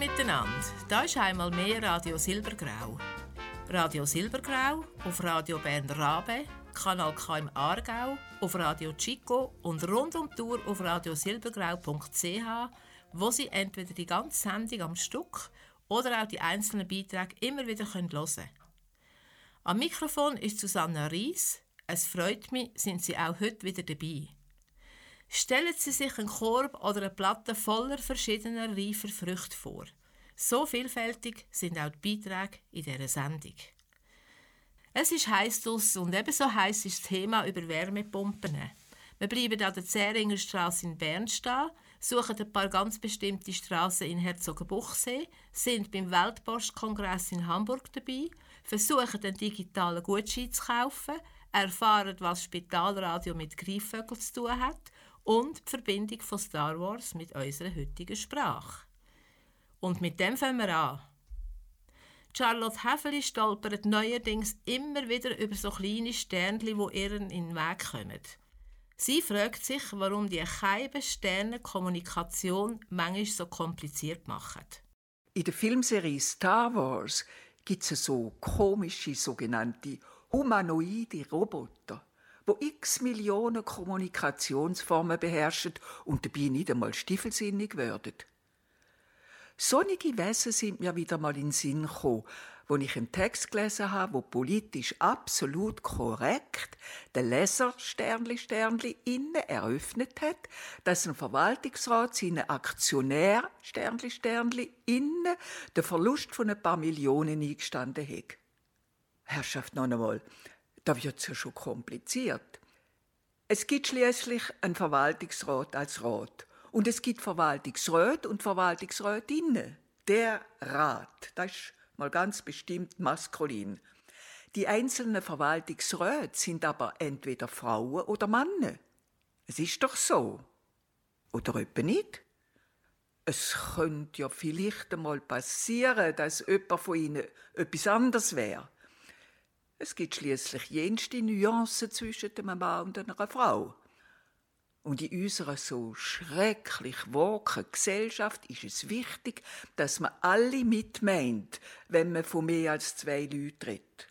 miteinander. Da ist einmal mehr Radio Silbergrau. Radio Silbergrau auf Radio Bern Rabe, Kanal K im Aargau, auf Radio Chico und rund um die Tour auf radiosilbergrau.ch, wo Sie entweder die ganze Sendung am Stück oder auch die einzelnen Beiträge immer wieder hören können. Am Mikrofon ist Susanna Ries. Es freut mich, sind Sie auch heute wieder dabei. Stellen Sie sich einen Korb oder eine Platte voller verschiedener reifer Früchte vor. So vielfältig sind auch die Beiträge in dieser Sendung. Es ist heiß und ebenso heiß ist das Thema über Wärmepumpen. Wir bleiben an der Zähringer Straße in Bern stehen, suchen ein paar ganz bestimmte Straßen in Herzogenbuchsee, sind beim Weltpostkongress in Hamburg dabei, versuchen den digitalen Gutschein zu kaufen, erfahren, was Spitalradio mit Greifvögeln zu tun hat und die Verbindung von Star Wars mit unserer heutigen Sprache. Und mit dem fangen wir an. Charlotte Häfeli stolpert neuerdings immer wieder über so kleine Sternchen, wo ihr in den Weg kommen. Sie fragt sich, warum die keiben Sterne Kommunikation manchmal so kompliziert machen. In der Filmserie Star Wars gibt es so komische sogenannte humanoide Roboter, wo x Millionen Kommunikationsformen beherrschen und dabei nicht einmal stiefelsinnig werden. Sonnige Wesen sind mir wieder mal in den Sinn gekommen, wo ich einen Text gelesen habe, wo politisch absolut korrekt der Leser Sternli Sternli innen eröffnet hat, dass ein Verwaltungsrat seinen Aktionär Sternli Sternli innen den Verlust von ein paar Millionen eingestanden hat. Herrschaft noch einmal, da wird's ja schon kompliziert. Es gibt schließlich einen Verwaltungsrat als Rat. Und es gibt Verwaltungsräte und Verwaltungsrätinnen. Der Rat, das ist mal ganz bestimmt maskulin. Die einzelnen Verwaltungsräte sind aber entweder Frauen oder Männer. Es ist doch so. Oder etwa nicht? Es könnte ja vielleicht einmal passieren, dass jemand von ihnen etwas anderes wäre. Es gibt schließlich jenste Nuancen zwischen einem Mann und einer Frau. Und in unserer so schrecklich woken Gesellschaft ist es wichtig, dass man alle mitmeint, wenn man von mehr als zwei Leuten redet.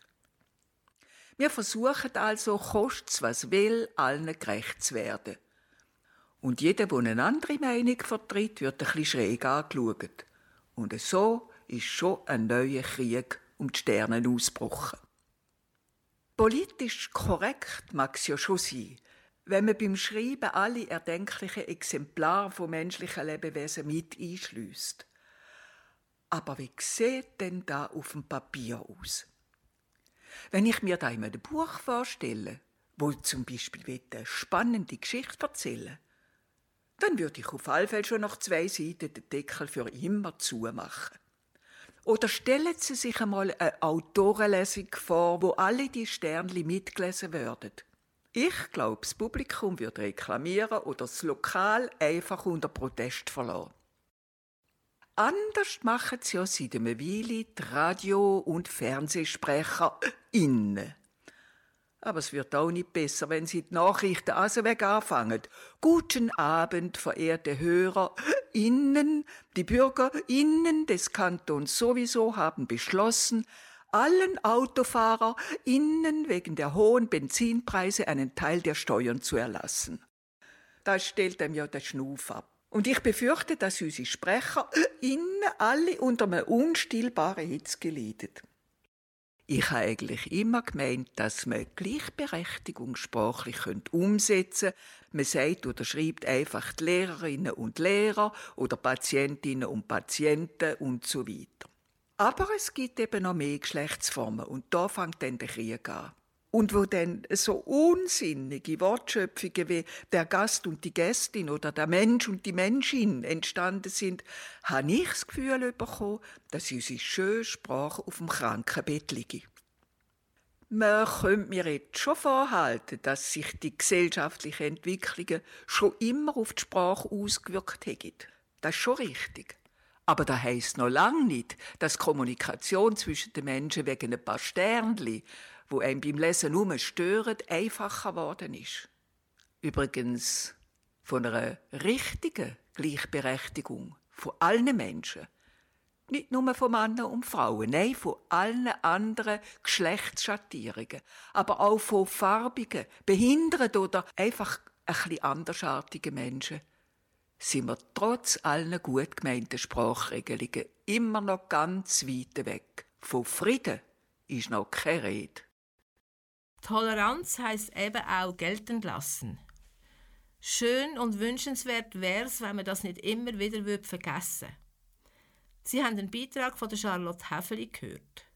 Wir versuchen also, kostet's was will, allen gerecht zu werden. Und jeder, der eine andere Meinung vertritt, wird ein bisschen schräg angeschaut. Und so ist schon ein neuer Krieg um die Sterne ausgebrochen. Politisch korrekt mag es ja schon sein, wenn man beim Schreiben alle erdenklichen Exemplare von menschlichen Lebewesen mit einschließt. Aber wie sieht denn da auf dem Papier aus? Wenn ich mir da in einem Buch vorstelle, wo zum Beispiel eine spannende Geschichte erzählen dann würde ich auf alle Fälle schon nach zwei Seiten den Deckel für immer zumachen. Oder stellen Sie sich einmal eine Autorenlesung vor, wo alle die Sternli mitgelesen werden. Ich glaube, das Publikum wird reklamieren oder das Lokal einfach unter Protest verlassen. Anders machen sie ja seit einer Weile die Radio- und Fernsehsprecher innen. Aber es wird auch nicht besser, wenn Sie die Nachrichten also weg anfangen. Guten Abend, verehrte Hörer. Innen, die Bürger innen des Kantons sowieso haben beschlossen, allen Autofahrer innen wegen der hohen Benzinpreise einen Teil der Steuern zu erlassen. Da stellt einem ja der Schnuf ab. Und ich befürchte, dass unsere Sprecher innen alle unter einem unstillbaren Hitz geleidet. Ich habe eigentlich immer gemeint, dass man Gleichberechtigung sprachlich umsetzen könnte. Man sagt oder schreibt einfach die Lehrerinnen und Lehrer oder Patientinnen und Patienten und so weiter. Aber es gibt eben noch mehr Geschlechtsformen und da fängt dann der Krieg an. Und wo dann so unsinnige Wortschöpfungen wie der Gast und die Gästin oder der Mensch und die Menschin entstanden sind, habe ich das Gefühl bekommen, dass unsere schöne Sprache auf dem Krankenbett liegt. Man könnte mir jetzt schon vorhalten, dass sich die gesellschaftlichen Entwicklungen schon immer auf die Sprache ausgewirkt haben. Das ist schon richtig. Aber das heisst noch lange nicht, dass Kommunikation zwischen den Menschen wegen ein paar Sternchen wo einem beim Lesen nur stören, einfacher geworden ist. Übrigens von einer richtigen Gleichberechtigung von allen Menschen. Nicht nur von Männern und Frauen, nein, von allen anderen Geschlechtsschattierungen, aber auch von farbigen, behinderten oder einfach ein andersartigen Menschen sind wir trotz allen gut gemeinten Sprachregelungen immer noch ganz weit weg. Von Frieden ist noch keine Rede. Toleranz heißt eben auch gelten lassen. Schön und wünschenswert wäre es, wenn man das nicht immer wieder vergessen würde. Sie haben den Beitrag von Charlotte Häfeli gehört.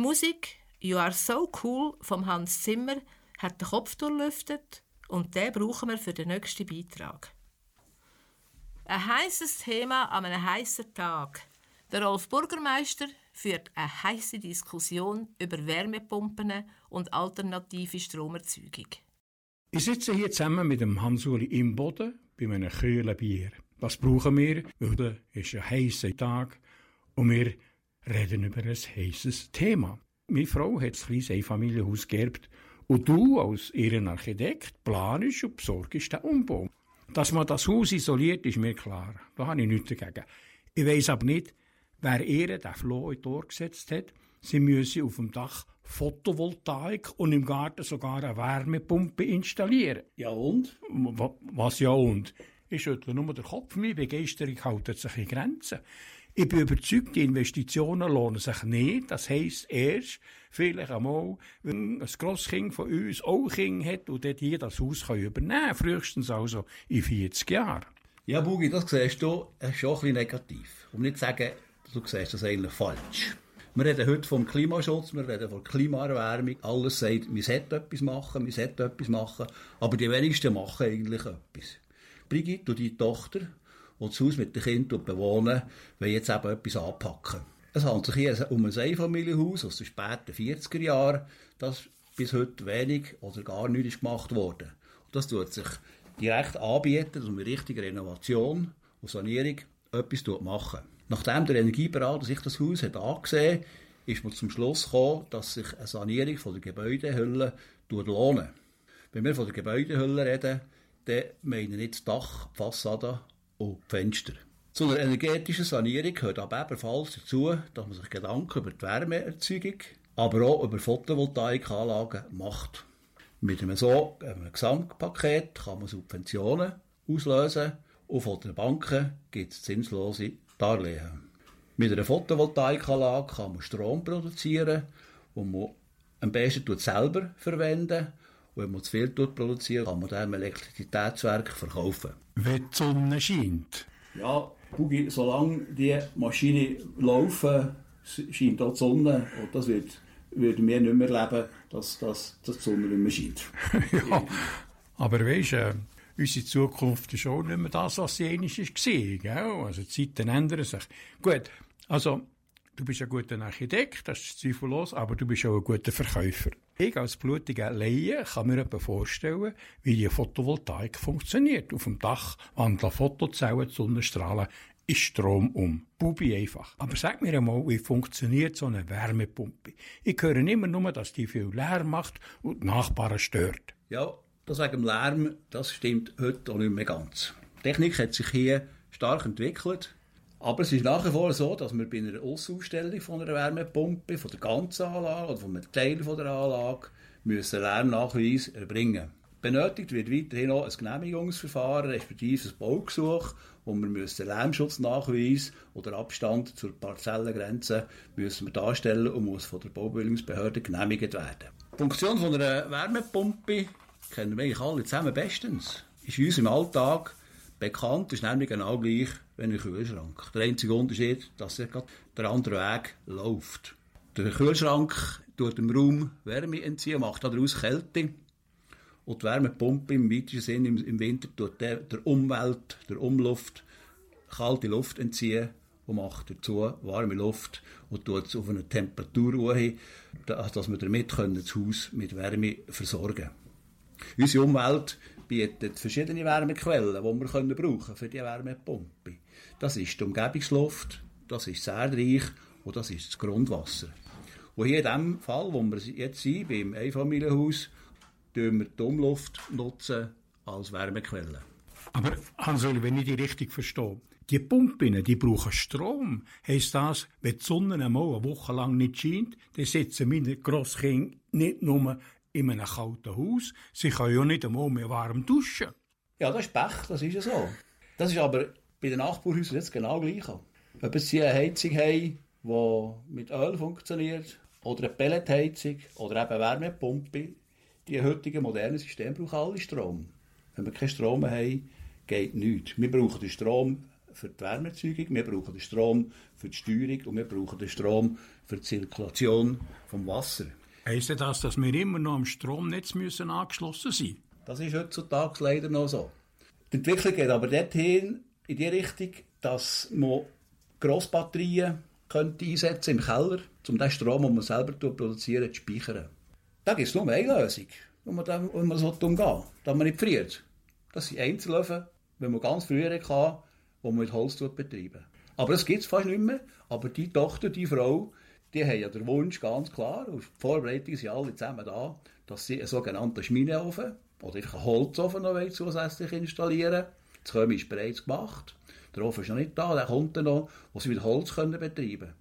Die Musik You Are So Cool vom Hans Zimmer hat den Kopf durchlüftet und den brauchen wir für den nächsten Beitrag. Ein heißes Thema an einem heißen Tag. Der Rolf Bürgermeister führt eine heiße Diskussion über Wärmepumpen und alternative Stromerzeugung. Ich sitze hier zusammen mit dem Hansuli im Boden bei einem kühlen Bier. Was brauchen wir? Weil es ist ein heißer Tag und wir reden über ein heißes Thema. Meine Frau hat das kleine Einfamilienhaus geerbt und du als ihren Architekt planst und besorgst den Umbau. Dass man das Haus isoliert, ist mir klar. Da habe ich nichts dagegen. Ich weiss aber nicht, wer ihr den Floh in Tor gesetzt hat. Sie müssen auf dem Dach Photovoltaik und im Garten sogar eine Wärmepumpe installieren. Ja und? Was ja und? Ich schüttle nur den Kopf, meine Begeisterung hält sich in Grenzen. Ich bin überzeugt, die Investitionen lohnen sich nicht. Das heisst erst, vielleicht einmal, wenn ein Grosskind von uns auch ein Kind hat und dort hier das Haus übernehmen kann. Frühestens also in 40 Jahren. Ja, Bugi, das siehst du, ist schon ein bisschen negativ. Um nicht zu sagen, du siehst das eigentlich falsch. Wir reden heute vom Klimaschutz, wir reden von Klimaerwärmung. Alles sagt, wir sollten etwas machen, wir sollten etwas machen. Aber die wenigsten machen eigentlich etwas. Brigitte und die Tochter, die das Haus mit den Kindern bewohnen, wollen jetzt eben etwas anpacken. Es handelt sich hier um ein Einfamilienhaus aus den späten 40er Jahren, das bis heute wenig oder gar nichts gemacht wurde. Und das tut sich direkt anbieten, dass man mit richtiger Renovation und Sanierung etwas machen. Nachdem der Energieberater sich das Haus hat angesehen hat, ist man zum Schluss gekommen, dass sich eine Sanierung von der Gebäudehülle lohnt. Wenn wir von der Gebäudehülle reden, dann meinen nicht das Dach, die Fassade und die Fenster. Zu einer energetischen Sanierung gehört aber ebenfalls dazu, dass man sich Gedanken über die Wärmeerzeugung, aber auch über Photovoltaikanlagen macht. Mit einem so einem Gesamtpaket kann man Subventionen auslösen und von den Banken gibt es zinslose Darlehen. Mit einer Photovoltaikanlage kann man Strom produzieren, den man am besten selber verwenden wenn man zu viel produziert, kann man dann im Elektrizitätswerk verkaufen. Wenn die Sonne scheint? Ja, Bugi, solange die Maschinen laufen, scheint auch die Sonne. Und das wird, würden wir nicht mehr erleben, dass, dass, dass die Sonne nicht mehr scheint. ja, aber weißt du, äh, unsere Zukunft ist auch nicht mehr das, was sie einmal war. Gell? Also die Zeiten ändern sich. Gut, also du bist ein guter Architekt, das ist zweifellos, aber du bist auch ein guter Verkäufer. Ich als blutiger Laie kann mir etwa vorstellen, wie die Photovoltaik funktioniert. Auf dem Dach wandeln Fotozellen die Sonnenstrahlen in Strom um. Bubi einfach. Aber sag mir einmal, wie funktioniert so eine Wärmepumpe? Ich höre immer nur, dass die viel Lärm macht und die Nachbarn stört. Ja, das wegen Lärm, das stimmt heute auch nicht mehr ganz. Die Technik hat sich hier stark entwickelt. Aber es ist nach wie vor so, dass wir bei einer Aussausstellung von einer Wärmepumpe, von der ganzen Anlage oder von einem Teil von der Anlage, müssen Lärmnachweis erbringen. Benötigt wird weiterhin auch ein Genehmigungsverfahren, respektive ein Baugesuch, wo wir müssen Lärmschutznachweis oder Abstand zur Parzellengrenze müssen wir darstellen und muss von der Baubildungsbehörde genehmigt werden. Die Funktion von einer Wärmepumpe kennen wir eigentlich alle zusammen bestens. Ist in unserem Alltag bekannt, ist nämlich genau gleich wie ein Kühlschrank. Der einzige Unterschied, dass er der andere Weg läuft. Der Kühlschrank tut dem Raum Wärme entziehen, macht daraus Kälte. Und die Wärmepumpe im weitesten Sinne im, im Winter tut der, der Umwelt, der Umluft, kalte Luft entziehen und macht dazu warme Luft und tut es auf eine Temperatur hin, dass wir damit das Haus mit Wärme versorgen können. Unsere Umwelt bietet verschiedene Wärmequellen, die wir können brauchen für die Wärmepumpe. Das ist die Umgebungsluft, das ist das Erdreich und das ist das Grundwasser. Und hier in dem Fall, wo wir jetzt sind, beim Einfamilienhaus, nutzen wir die Umluft nutzen als Wärmequelle. Aber Hans-Oli, wenn ich die richtig verstehe, die Pumpen, die brauchen Strom. Heißt das, wenn die Sonne einmal eine Woche lang nicht scheint, dann sitzen meine Grosskinder nicht nur in einem kalten Haus. Sie können ja nicht einmal mehr warm duschen. Ja, das ist Pech, das ist ja so. Das ist aber bei den Nachbarhäusern jetzt genau gleich. Ob sie eine Heizung haben, die mit Öl funktioniert, oder eine Pelletheizung, oder eben Wärmepumpe, die heutigen modernen Systeme brauchen alle Strom. Wenn wir keinen Strom haben, geht nichts. Wir brauchen den Strom für die Wärmeerzeugung, wir brauchen den Strom für die Steuerung und wir brauchen den Strom für die Zirkulation vom Wasser. Heisst das, dass wir immer noch am Stromnetz müssen angeschlossen sein Das ist heutzutage leider noch so. Die Entwicklung geht aber dorthin, in die Richtung, dass man Grossbatterien könnte einsetzen im Keller, um den Strom, den man selber produziert, zu speichern. Da gibt es nur eine Lösung, um man, dem, um man so umgehen soll, dass man nicht friert. Das sind Einzelöfen, wenn man ganz früher hatte, die man mit Holz betreiben. Aber das gibt es fast nicht mehr. Aber die Tochter, die Frau, die haben ja den Wunsch ganz klar, und die Vorbereitungen sind alle zusammen da, dass sie einen sogenannten Schmineofen oder einen Holzofen noch zusätzlich installieren Das Kommen ist bereits gemacht. Der Ofen ist noch nicht da, der kommt dann noch, wo sie mit Holz können betreiben können.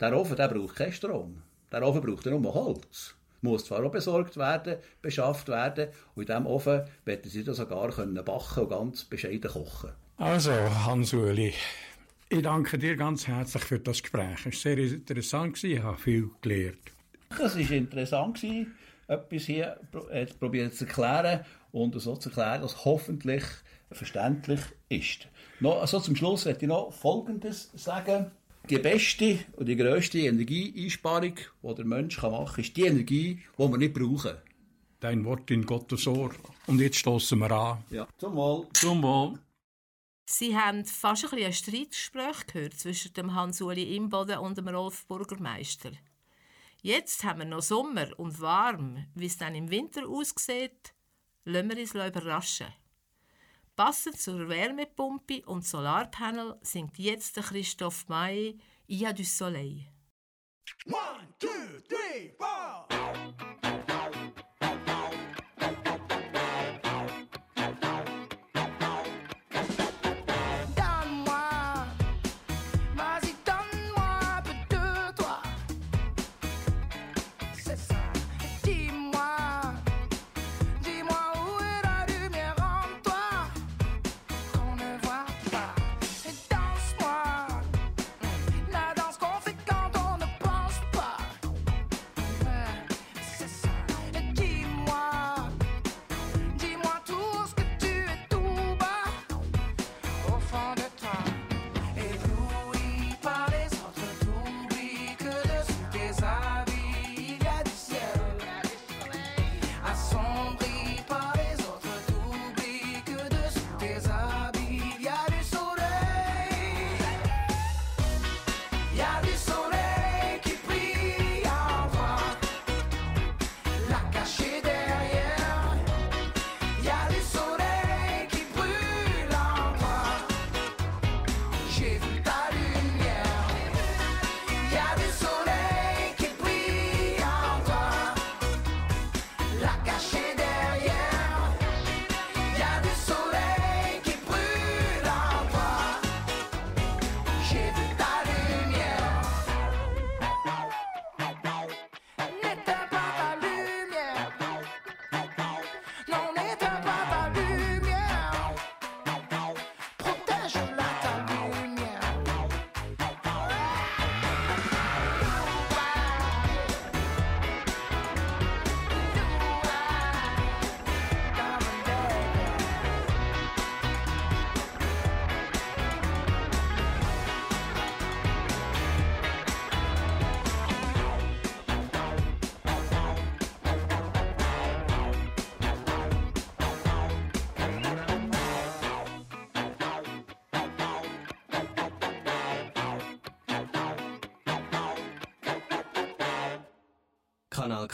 Der Ofen der braucht keinen Strom. Der Ofen braucht nur Holz. Muss zwar auch besorgt werden, beschafft werden, und in diesem Ofen werden sie das sogar können backen und ganz bescheiden kochen. Also, Hans-Uli, ich danke dir ganz herzlich für das Gespräch. Es war sehr interessant, ich habe viel gelernt. Das war interessant, etwas hier probieren zu erklären und so zu erklären, dass hoffentlich verständlich ist. Noch, also zum Schluss möchte ich noch Folgendes sagen. Die beste und die grösste Energieeinsparung, die der Mensch machen kann, ist die Energie, die wir nicht brauchen. Dein Wort in Gottes Ohr. Und jetzt stoßen wir an. Ja, zum Wohl. Zum Wohl. Sie haben fast ein, ein Streitgespräch gehört zwischen dem Hans-Uli Imboden und dem Rolf Burgermeister. Jetzt haben wir noch Sommer und warm. Wie es dann im Winter aussieht, lassen wir uns überraschen. Passend zur Wärmepumpe und Solarpanel singt jetzt Christoph May «Il y a du soleil». One, two, three, four.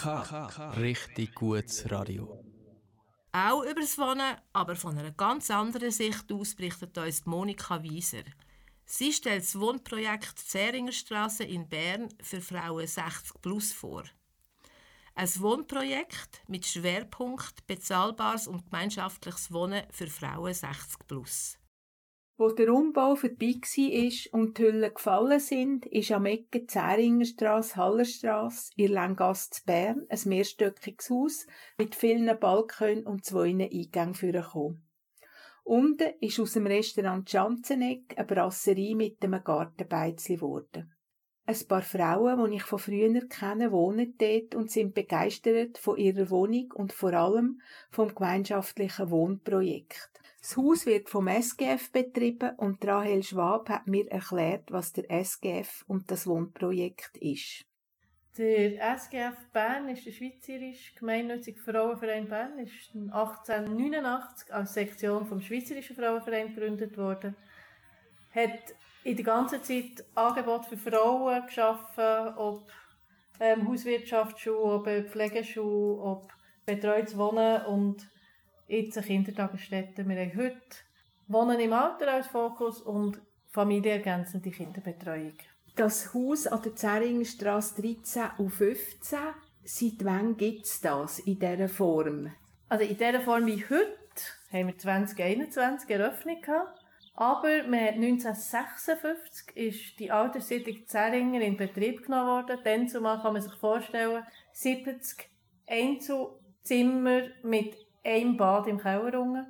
K. Richtig gutes Radio. Auch über das Wohnen, aber von einer ganz anderen Sicht aus berichtet uns Monika Wieser. Sie stellt das Wohnprojekt Zeringerstraße in Bern für Frauen 60 plus vor. Ein Wohnprojekt mit Schwerpunkt bezahlbares und gemeinschaftliches Wohnen für Frauen 60 plus. Wo der Umbau vorbei war und die Hüllen gefallen sind, ist am Ecke Zäringerstrasse, Hallerstrasse, in Langasse zu Bern ein mehrstöckiges Haus mit vielen Balkons und zwei Eingängen vorgekommen. Unten ist aus dem Restaurant Schanzeneck eine Brasserie mit einem Gartenbeizli geworden. Ein paar Frauen, die ich von früher kenne, wohnen dort und sind begeistert von ihrer Wohnung und vor allem vom gemeinschaftlichen Wohnprojekt. Das Haus wird vom SGF betrieben und Rahel Schwab hat mir erklärt, was der SGF und das Wohnprojekt ist. Der SGF Bern ist der Schweizerische Gemeinnützige Frauenverein Bern, ist 1889 als Sektion vom Schweizerischen Frauenverein gegründet worden hat in der ganzen Zeit Angebote für Frauen geschaffen, ob ähm, Hauswirtschaftsschule, ob Pflegeschule, ob betreutes Wohnen und jetzt eine Kindertagesstätte. Wir haben heute Wohnen im Alter als Fokus und familienergänzende Kinderbetreuung. Das Haus an der Zeringerstrasse 13 und 15, seit wann gibt es das in dieser Form? Also in dieser Form wie heute haben wir 2021 eröffnet gehabt. Aber wir haben 1956 ist die Alterssiedlung Zeringer in Betrieb genommen worden. Dann zumal kann man sich vorstellen, 70 Einzelzimmer mit einem Bad im Keller unten.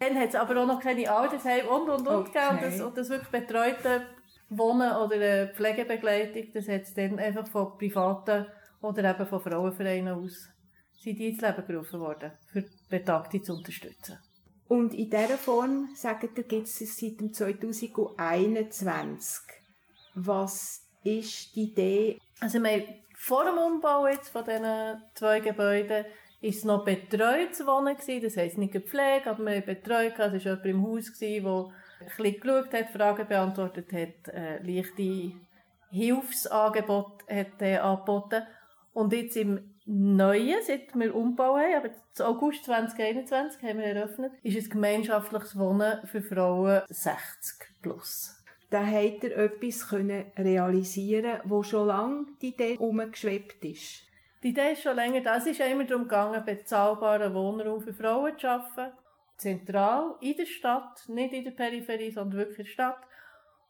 Dann hat es aber auch noch keine Altersheim und und und Okay. Und das, und das wirklich betreute Wohnen oder äh, Pflegebegleitung, das hat es dann einfach von privaten oder eben von Frauenvereinen aus sind die ins Leben gerufen worden, für Betagte zu unterstützen. Und in dieser Form, sagt ihr, gibt es es seit dem 2021. Was ist die Idee? Also wir haben vor dem Umbau jetzt von diesen zwei Gebäuden ist noch betreutes Wohnen gewesen, das heisst nicht gepflegt, aber wir haben betreut, es war jemand im Haus, gewesen, der ein bisschen geschaut hat, Fragen beantwortet hat, äh, leichte Hilfsangebote hat äh, angeboten. Und jetzt im Neuen, seit wir Umbau haben, aber im August 2021 haben wir eröffnet, ist es gemeinschaftliches Wohnen für Frauen 60 plus. Da habt ihr etwas können realisieren wo schon lange die Idee umgeschwebt ist. Die Idee ist schon länger da. Es ist immer darum gegangen, bezahlbaren Wohnraum für Frauen zu schaffen. Zentral, in der Stadt, nicht in der Peripherie, sondern wirklich in der Stadt.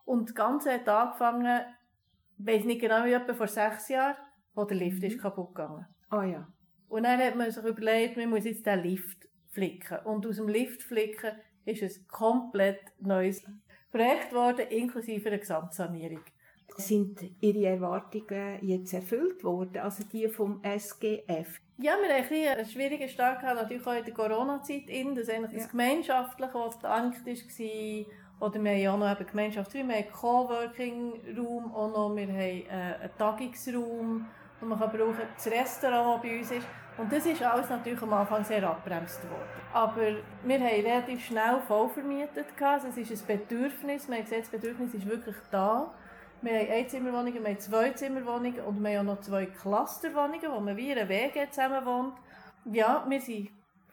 Und das Ganze hat angefangen, ich weiss nicht genau, wie etwa vor sechs Jahren, wo der Lift ist kaputt gegangen. Ah ja. Und dann hat man sich überlegt, man muss jetzt den Lift flicken. Und aus dem Lift flicken ist ein komplett neues Projekt geworden, inklusive einer Gesamtsanierung. Sind Ihre Erwartungen jetzt erfüllt worden, also die vom SGF? Ja, wir hatten ein einen schwierigen Start gehabt, natürlich auch in der Corona-Zeit, in, dass eigentlich Ja. das Gemeinschaftliche, was gedankt war, oder wir haben ja auch noch eben Gemeinschaftsräume, wir haben Coworking-Raum, auch noch, wir haben äh, einen Tagungsraum, den man kann brauchen das Restaurant, das bei uns ist. Und das ist alles natürlich am Anfang sehr abbremst worden. Aber wir haben relativ schnell voll vermietet. gehabt. Also es ist ein Bedürfnis. Wir haben gesehen, das Bedürfnis ist wirklich da. Wir haben Einzimmerwohnungen, wir haben Zweizimmerwohnungen und wir haben auch noch zwei Clusterwohnungen, wo man wie in einer WG zusammen wohnt. Ja, wir sind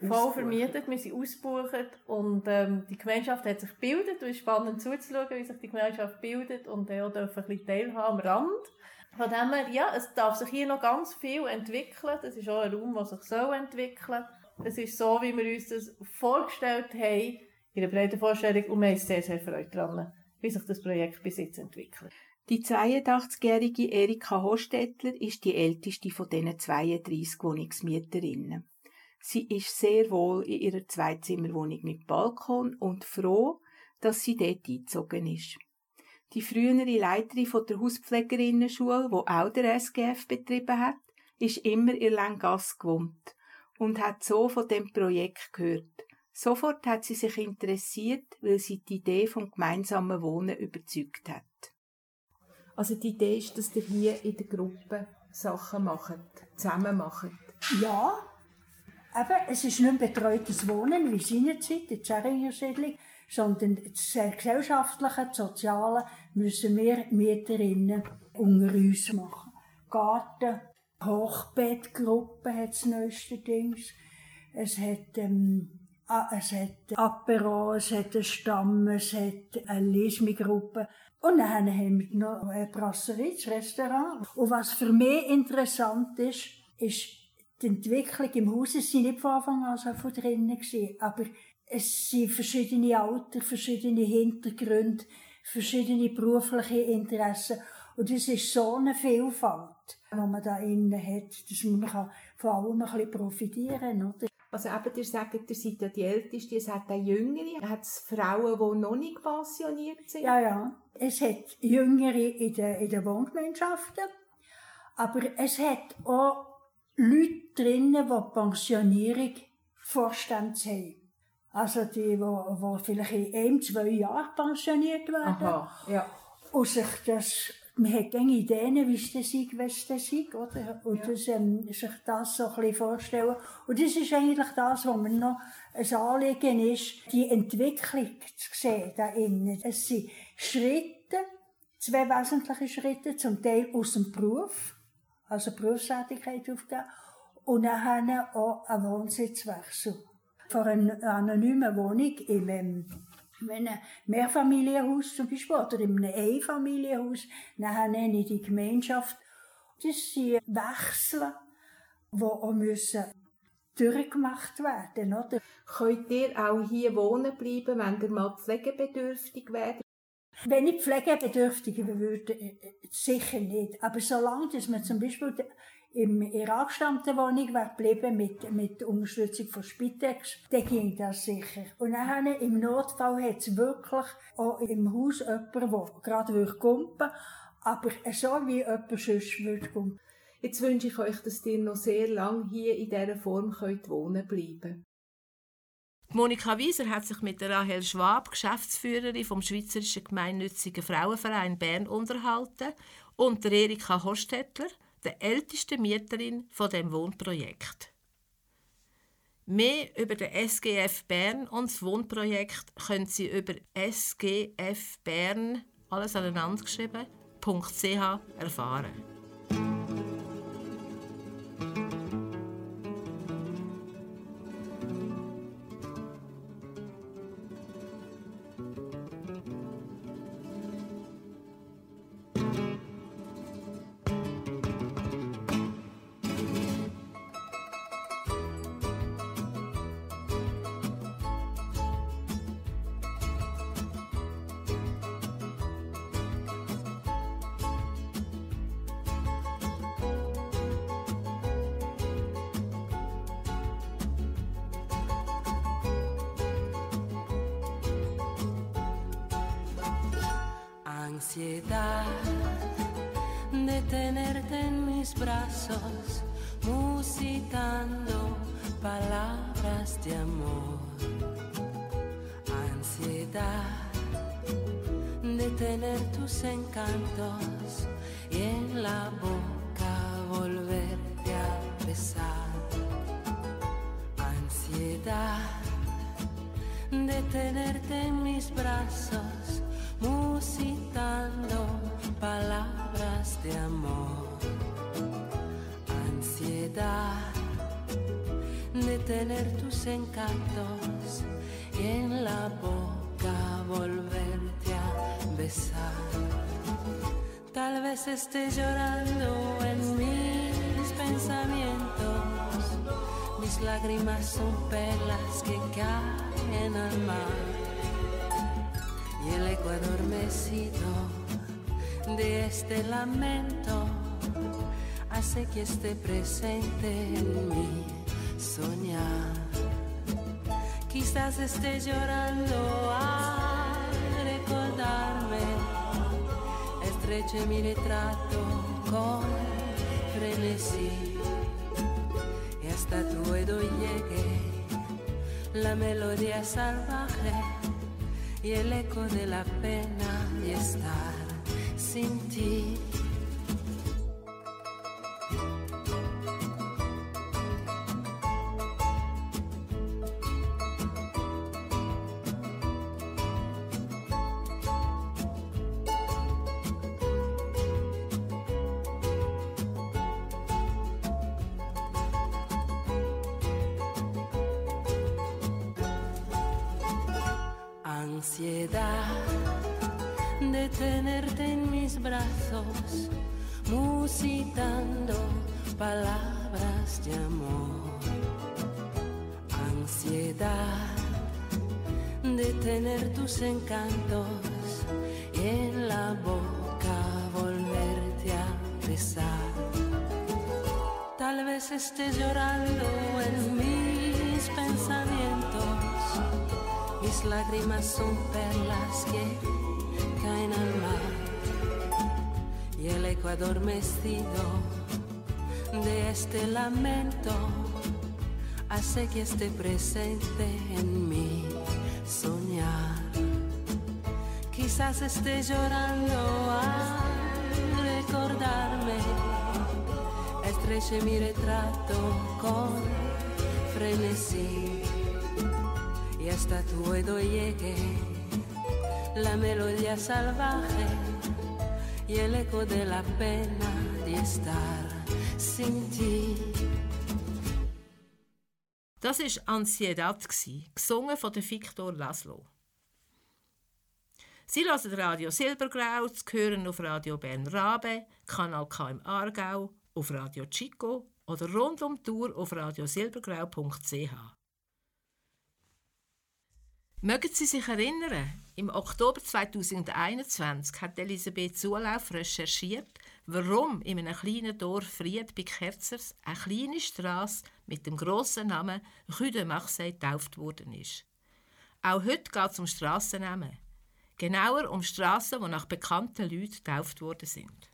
voll vermietet, wir sind ausgebucht und ähm, die Gemeinschaft hat sich gebildet. Es ist spannend zuzuschauen, wie sich die Gemeinschaft bildet und dann auch dürfen ein bisschen teilhaben am Rand. Von dem her, ja, es darf sich hier noch ganz viel entwickeln. Das ist auch ein Raum, der sich so entwickeln Es ist so, wie wir uns das vorgestellt haben, in einer breiten Vorstellung, und wir haben sehr, sehr Freude daran, wie sich das Projekt bis jetzt entwickelt. Die 82-jährige Erika Hostetler ist die älteste von diesen 32 Wohnungsmieterinnen. Sie ist sehr wohl in ihrer Zweizimmerwohnung mit Balkon und froh, dass sie dort eingezogen ist. Die frühere Leiterin von der Hauspflegerinnenschule, wo auch der SGF betrieben hat, ist immer in Langasse gewohnt und hat so von dem Projekt gehört. Sofort hat sie sich interessiert, weil sie die Idee vom gemeinsamen Wohnen überzeugt hat. Also die Idee ist, dass ihr hier in der Gruppe Sachen macht, zusammen macht. Ja, aber es ist nicht betreutes Wohnen wie seinerzeit, die Zeringer Siedlung, sondern das gesellschaftliche, das soziale müssen wir Mieterinnen unter uns machen. Garten, Hochbettgruppe hat das neueste Dings. Es hat, ähm, es hat Apero, es hat einen Stamm, es hat eine Lesmigruppe. Und dann haben wir noch eine Brasserie, Restaurant. Und was für mich interessant ist, ist die Entwicklung im Haus. Es sind nicht von Anfang an so von drinnen aber es sind verschiedene Alter, verschiedene Hintergründe, verschiedene berufliche Interessen. Und es ist so eine Vielfalt, die man da innen hat, dass man kann von allem ein bisschen profitieren kann. Also eben, ihr sagt, ihr seid ja die Älteste, es hat auch Jüngere, hat es Frauen, die noch nicht pensioniert sind? Ja, ja. Es hat Jüngere in den, in den Wohngemeinschaften, aber es hat auch Leute drinnen, die Pensionierung Vorstand haben. Also die, die, die vielleicht in einem, zwei Jahren pensioniert werden. Aha, ja. Und sich das man hat gerne Ideen, wie es das ist, was das ist, oder? Und das, ähm, sich das so ein bisschen vorstellen. Und das ist eigentlich das, was mir noch ein Anliegen ist, die Entwicklung zu sehen da innen. Es sind Schritte, zwei wesentliche Schritte, zum Teil aus dem Beruf, also Berufstätigkeit aufgeben, und dann auch ein Wohnsitzwechsel. Von einer anonymen Wohnung im, in einem Mehrfamilienhaus zum Beispiel oder in einem Einfamilienhaus, dann in die Gemeinschaft. Das sind Wechsel, die auch müssen durchgemacht werden oder? Könnt ihr auch hier wohnen bleiben, wenn ihr mal pflegebedürftig werdet? Wenn ich pflegebedürftig würde, äh, äh, sicher nicht. Aber solange dass man zum Beispiel im Irak stammte Wohnung geblieben mit, mit Unterstützung von Spitex, dann ging das sicher. Und dann im Notfall hat es wirklich auch im Haus jemanden, der gerade kumpen, aber so wie jemand sonst würde kumpen. Jetzt wünsche ich euch, dass ihr noch sehr lange hier in dieser Form könnt wohnen bleiben Monika Wieser hat sich mit der Rahel Schwab, Geschäftsführerin vom Schweizerischen Gemeinnützigen Frauenverein Bern, unterhalten und der Erika Hostetler, der ältesten Mieterin von dem Wohnprojekt. Mehr über den SGF Bern und das Wohnprojekt können Sie über sgfbern alles aneinandergeschrieben.ch erfahren. Ansiedad de tenerte en mis brazos, musitando palabras de amor. Ansiedad de tener tus encantos tus encantos y en la boca volverte a besar. Tal vez esté llorando en mis pensamientos, mis lágrimas son perlas que caen al mar y el eco adormecido de este lamento hace que esté presente en mi soñar. Quizás esté llorando a recordarme, estreche mi retrato con frenesí y hasta tu oído llegue la melodía salvaje y el eco de la pena de estar sin ti. Lágrimas son perlas que caen al mar. Y el eco adormecido de este lamento hace que esté presente en mi soñar. Quizás esté llorando a ricordarme, estreche mi retrato con frenesí hasta tu oído llegue la melodía salvaje y el eco de la pena de estar sin ti. Das war Ansiedad, gesungen von Victor Laszlo. Sie hören Radio Silbergrau, zu hören auf Radio Bern Rabe, Kanal K im Aargau, auf Radio Chico oder rund um die Tour auf radiosilbergrau.ch. Mögen Sie sich erinnern, im Oktober 2021 hat Elisabeth Zulauf recherchiert, warum in einem kleinen Dorf Fried bei Kerzers eine kleine Straße mit dem grossen Namen Rue getauft worden ist. Auch heute geht es um Strassennamen. Genauer um Straßen, die nach bekannten Leuten getauft worden sind.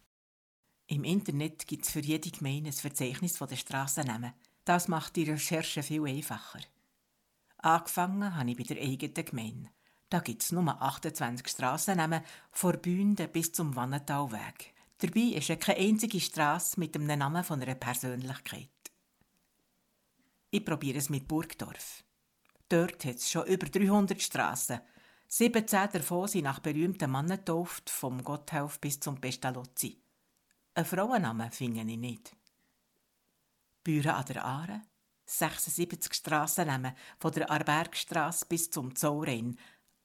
Im Internet gibt es für jede Gemeinde ein Verzeichnis der Strassennamen. Das macht die Recherche viel einfacher. Angefangen habe ich bei der eigenen Gemeinde. Da gibt es nur 28 Strassennamen, von Bünden bis zum Wannentalweg. Dabei ist ja keine einzige Straße mit dem Namen von einer Persönlichkeit. Ich probiere es mit Burgdorf. Dort hat es schon über 300 Straßen 17 davon sind nach berühmten Mannen vom Gotthelf bis zum Pestalozzi. Ein Frauennamen finde ich nicht. Büren an der Aare, 76 Strassennamen von der Arbergstrasse bis zum Zaurein,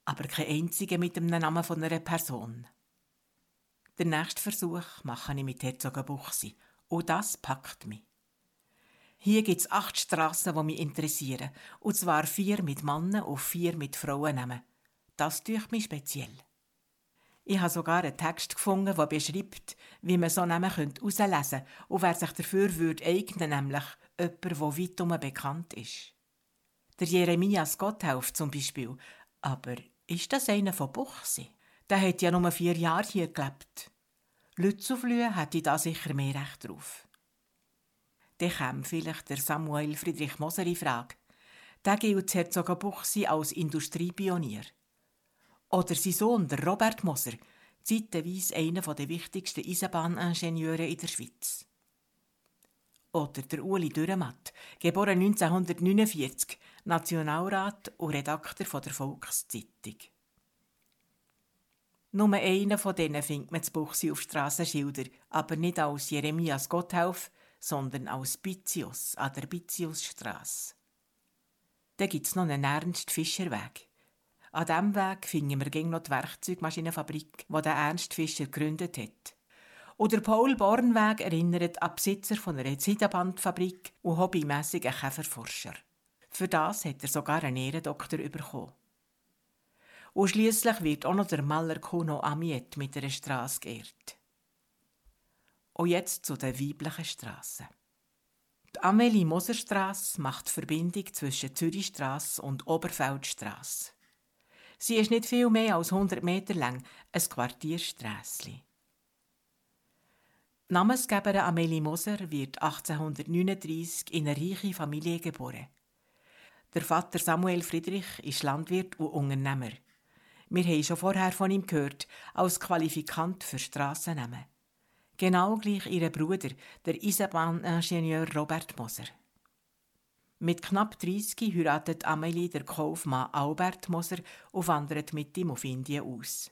aber kein einziger mit dem Namen von einer Person. Der nächste Versuch mache ich mit Herzogenbuchsi. Und das packt mich. Hier gibt es acht Strassen, die mich interessieren. Und zwar vier mit Männern und vier mit Frauennamen. Das tut mich speziell. Ich habe sogar einen Text gefunden, der beschreibt, wie man so Namen herauslesen könnte und wer sich dafür würde eignen, nämlich jemand, der weit um bekannt ist. Der Jeremias Gotthelf zum Beispiel. Aber ist das einer von Buchsi? Der hat ja nur vier Jahre hier gelebt. Lützuflühe hätte da sicher mehr Recht drauf. Dann käme vielleicht der Samuel Friedrich Moser in Frage. Der gilt Herzogenbuchsi als Industriepionier. Oder sein Sohn, der Robert Moser, zeitweise einer der wichtigsten Eisenbahningenieure in der Schweiz. Oder der Uli Dürrematt, geboren 1949, Nationalrat und Redakteur der Volkszeitung. Nur einen von denen findet man zu Buchsi auf Strassenschilder, aber nicht als Jeremias Gotthelf, sondern als Bizius an der Biziusstrasse. Dann gibt es noch einen Ernst Fischerweg. An diesem Weg finden wir gegen noch die Werkzeugmaschinenfabrik, die der Ernst Fischer gegründet hat. Und der Paul Bornweg erinnert an Besitzer von einer Seidenbandfabrik und hobbymässigen Käferforscher. Für das hat er sogar einen Ehrendoktor bekommen. Und schliesslich wird auch noch der Maler Kuno Amiet mit einer Straße geehrt. Und jetzt zu den weiblichen Strassen. Die Amelie Moser Strasse macht die Verbindung zwischen Zürichstrasse und Oberfeldstrasse. Sie ist nicht viel mehr als 100 Meter lang, ein Quartiersträssli. Namensgeberin Amelie Moser wird 1839 in eine reiche Familie geboren. Der Vater Samuel Friedrich ist Landwirt und Unternehmer. Wir haben schon vorher von ihm gehört, als Qualifikant für Strassennamen. Genau gleich ihr Bruder, der Eisenbahningenieur Robert Moser. Mit knapp 30 heiratet Amelie der Kaufmann Albert Moser und wandert mit ihm auf Indien aus.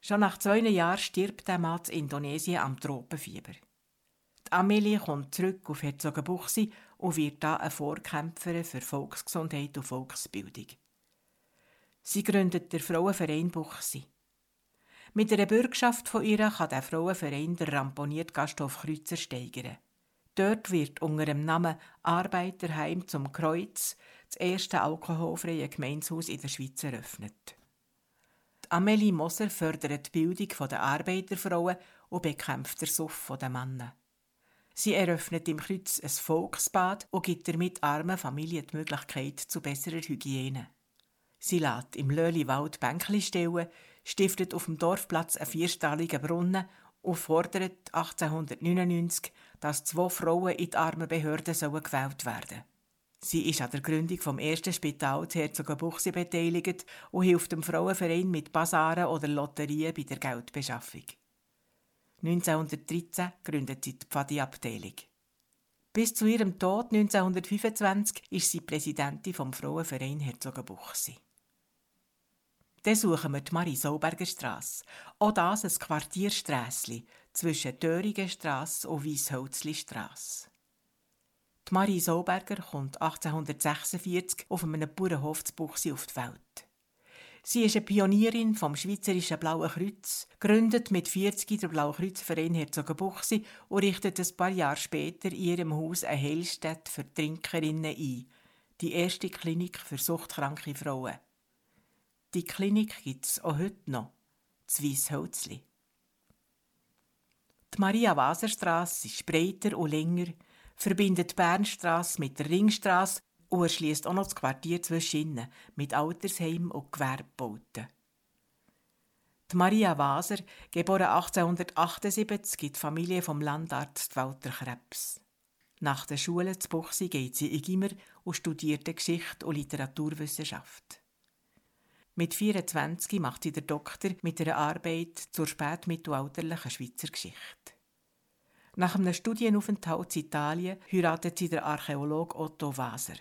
Schon nach zwei Jahren stirbt der Mann in Indonesien am Tropenfieber. Die Amelie kommt zurück auf Herzogenbuchsi und wird da eine Vorkämpferin für Volksgesundheit und Volksbildung. Sie gründet den Frauenverein Buchsi. Mit einer Bürgschaft von ihr kann der Frauenverein der ramponierte Gasthof Kreuzer steigern. Dort wird unter dem Namen Arbeiterheim zum Kreuz das erste alkoholfreie Gemeinshaus in der Schweiz eröffnet. Die Amelie Moser fördert die Bildung der Arbeiterfrauen und bekämpft den Suff der Männer. Sie eröffnet im Kreuz ein Volksbad und gibt damit armen Familien die Möglichkeit zu besserer Hygiene. Sie lässt im Löhliwald Bänkli stellen, stiftet auf dem Dorfplatz einen vierstalligen Brunnen und fordert 1899, dass zwei Frauen in die Armenbehörde sollen gewählt werden Sie ist an der Gründung vom ersten Spital zu Herzogenbuchsee beteiligt und hilft dem Frauenverein mit Basaren oder Lotterien bei der Geldbeschaffung. 1913 gründet sie die Pfadi-Abteilung. Bis zu ihrem Tod 1925 ist sie Präsidentin vom Frauenverein Herzogenbuchsee. Dann suchen wir die Marie Sauberger Strasse. Auch das ein Quartiersträssli zwischen Döringenstrasse und Weisshölzli Strasse. Die Marie Sauberger kommt 1846 auf einem Bauernhof zu Buchsi auf die Welt. Sie ist eine Pionierin vom Schweizerischen Blauen Kreuz, gründet mit 40 der Blaue Kreuzverein Herzogenbuchsee und richtet ein paar Jahre später in ihrem Haus eine Heilstätte für Trinkerinnen ein, die erste Klinik für suchtkranke Frauen. Die Klinik gibt es auch heute noch, zu Weisshölzli. Die Maria-Waser-Strasse ist breiter und länger, verbindet die Bernstrasse mit der Ringstrasse und erschließt auch noch das Quartier zwischen mit Altersheimen und Gewerbebauten. Die Maria Waser, geboren 1878, gibt die Familie vom Landarzt Walter Krebs. Nach der Schule zu Buchsi geht sie in Gimmer und studiert Geschichte und Literaturwissenschaft. Mit 24 macht sie der Doktor mit einer Arbeit zur spätmittelalterlichen Schweizer Geschichte. Nach einem Studienaufenthalt in Italien heiratet sie der Archäolog Otto Waser.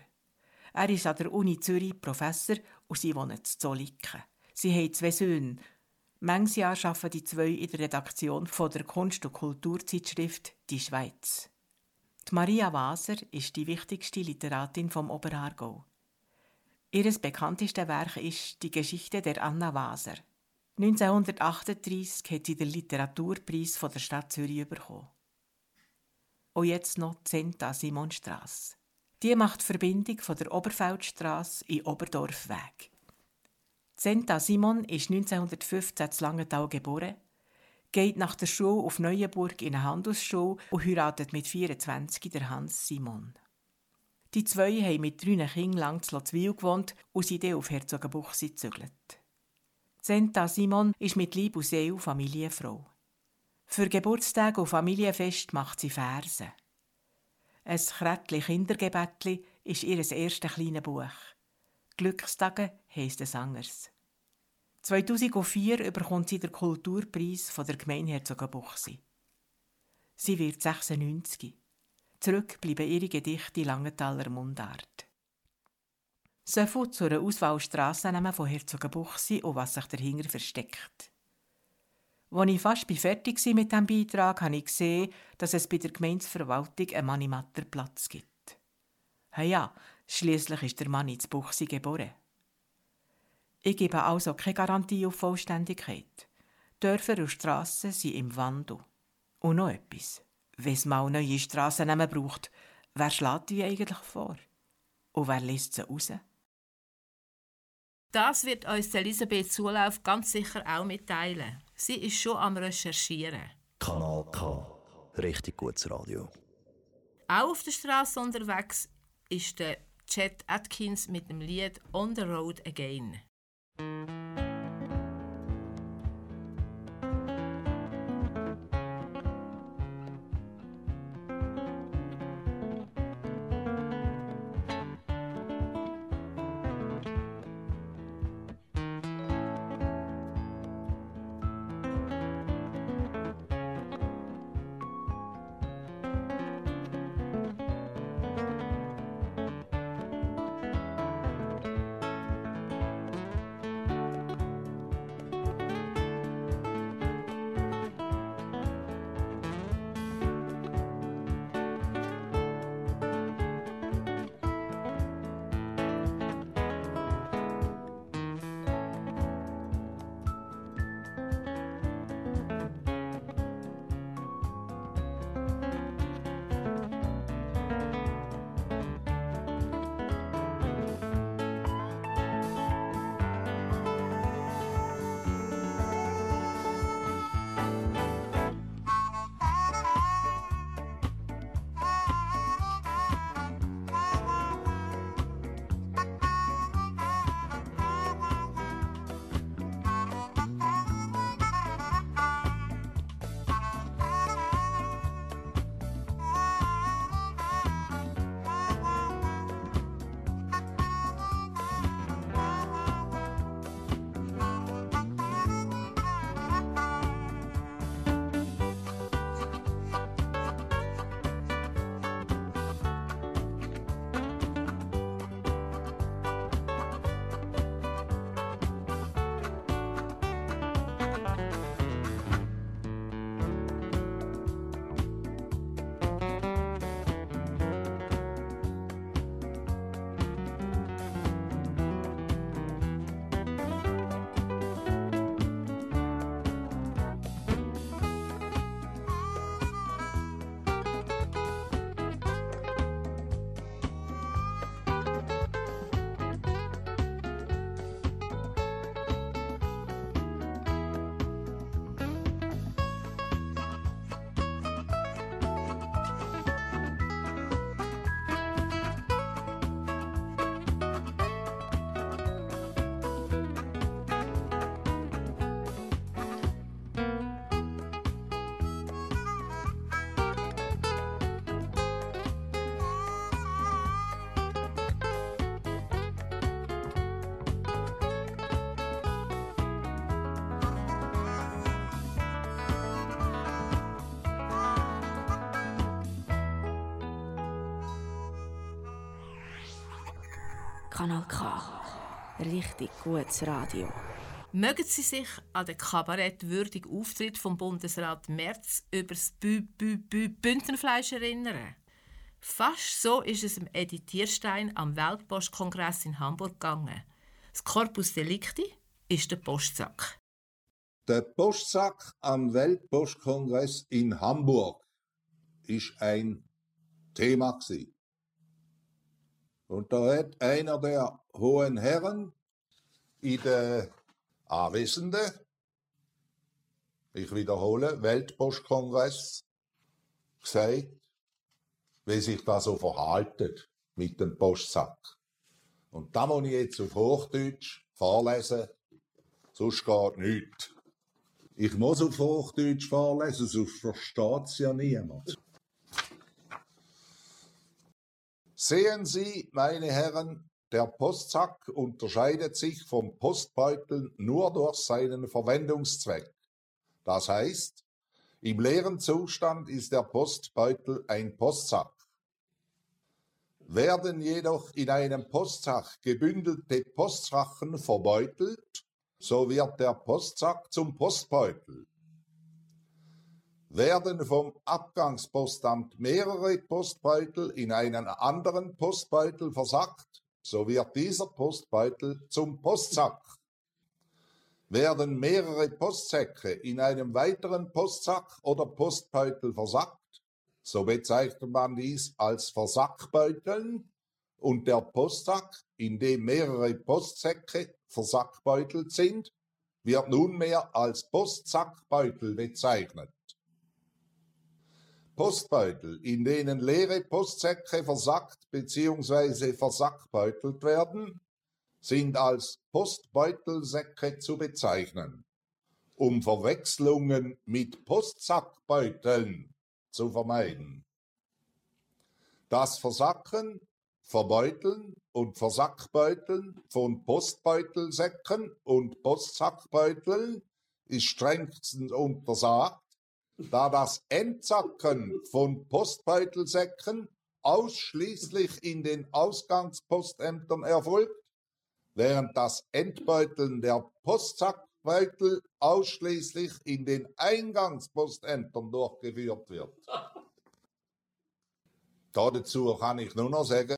Er ist an der Uni Zürich Professor und sie wohnen in Zolliken. Sie haben zwei Söhne. Manches Jahr arbeiten die zwei in der Redaktion von der Kunst- und Kulturzeitschrift «Die Schweiz». Die Maria Waser ist die wichtigste Literatin vom Oberargau. Ihres bekannteste Werk ist die Geschichte der Anna Waser. 1938 hat sie den Literaturpreis von der Stadt Zürich bekommen. Und jetzt noch die Senta Simonstrasse. Die macht die Verbindung von der Oberfeldstrasse in Oberdorfweg. Senta Simon ist 1915 in Langenthal geboren, geht nach der Schule auf Neuenburg in eine Handelsschule und heiratet mit 24 der Hans Simon. Die zwei haben mit drei Kindern lang zu Lotzwil gewohnt und sind dann auf Herzogenbuchsee gezügelt. Senta Simon ist mit Lieb und Seele Familienfrau. Für Geburtstage und Familienfest macht sie Verse. Ein Krättli Kindergebetli ist ihr erstes kleines Buch. Glückstage heisst es anders. 2004 bekommt sie den Kulturpreis von der Gemeinde Herzogenbuchsee. Sie wird 96. Zurück bleiben ihre Gedichte in Langenthaler Mundart. So viel zu einer Auswahl Strassennamen von Herzogenbuchsee und was sich dahinter versteckt. Als ich fast fertig war mit diesem Beitrag, habe ich gesehen, dass es bei der Gemeindeverwaltung einen Manimatterplatz gibt. Ja, ja, schliesslich ist der Mann ins Buchsi geboren. Ich gebe also keine Garantie auf Vollständigkeit. Dörfer und Strassen sind im Wandel. Und noch etwas. Wenn es mal neue Strassennamen braucht, wer schlägt die eigentlich vor? Und wer liest sie raus? Das wird uns Elisabeth Zulauf ganz sicher auch mitteilen. Sie ist schon am Recherchieren. Kanal K. Richtig gutes Radio. Auch auf der Straße unterwegs ist der Chet Atkins mit dem Lied On the Road Again. Kanal K. Richtig gutes Radio. Mögen Sie sich an den kabarettwürdigen Auftritt vom Bundesrat Merz über das Bü Bü Bü Bündnerfleisch erinnern? Fast so ist es im Editierstein am Weltpostkongress in Hamburg gegangen. Das Corpus Delicti ist der Postsack. Der Postsack am Weltpostkongress in Hamburg ist ein Thema gewesen. Und da hat einer der hohen Herren in der Anwesenden, ich wiederhole, Weltpostkongress, gesagt, wie sich das so verhaltet mit dem Postsack. Und da muss ich jetzt auf Hochdeutsch vorlesen, sonst geht nichts. Ich muss auf Hochdeutsch vorlesen, sonst versteht es ja niemand. Sehen Sie, meine Herren, der Postsack unterscheidet sich vom Postbeutel nur durch seinen Verwendungszweck. Das heißt, im leeren Zustand ist der Postbeutel ein Postsack. Werden jedoch in einem Postsack gebündelte Postsachen verbeutelt, so wird der Postsack zum Postbeutel. Werden vom Abgangspostamt mehrere Postbeutel in einen anderen Postbeutel versackt, so wird dieser Postbeutel zum Postsack. Werden mehrere Postsäcke in einem weiteren Postsack oder Postbeutel versackt, so bezeichnet man dies als Versackbeuteln und der Postsack, in dem mehrere Postsäcke versackbeutelt sind, wird nunmehr als Postsackbeutel bezeichnet. Postbeutel, in denen leere Postsäcke versackt bzw. versackbeutelt werden, sind als Postbeutelsäcke zu bezeichnen. Um Verwechslungen mit Postsackbeuteln zu vermeiden. Das Versacken, Verbeuteln und Versackbeuteln von Postbeutelsäcken und Postsackbeuteln ist strengstens untersagt, da das Entsacken von Postbeutelsäcken ausschließlich in den Ausgangspostämtern erfolgt, während das Entbeuteln der Postsackbeutel ausschließlich in den Eingangspostämtern durchgeführt wird. Dazu kann ich nur noch sagen,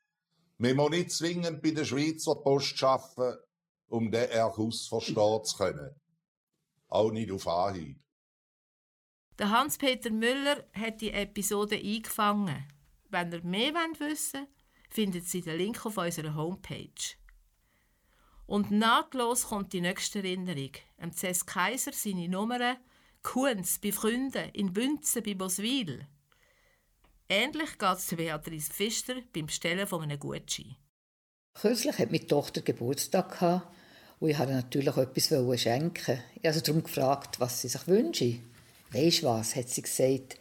wir müssen nicht zwingend bei der Schweizer Post arbeiten, um den Erguss verstehen zu können. Auch nicht auf Anhieb. Der Hans-Peter Müller hat die Episode eingefangen. Wenn ihr mehr wissen wollt, findet ihr den Link auf unserer Homepage. Und nahtlos kommt die nächste Erinnerung. Am CS Kaiser seine Nummern Kunz bei Freunden, in Bünzen bei Boswil. Ähnlich geht es Beatrice Pfister beim Stellen von einem Gutschein. Kürzlich hat meine Tochter Geburtstag und ich wollte natürlich etwas schenken. Ich habe sie darum gefragt, was sie sich wünsche. Weisst was, hat sie gesagt.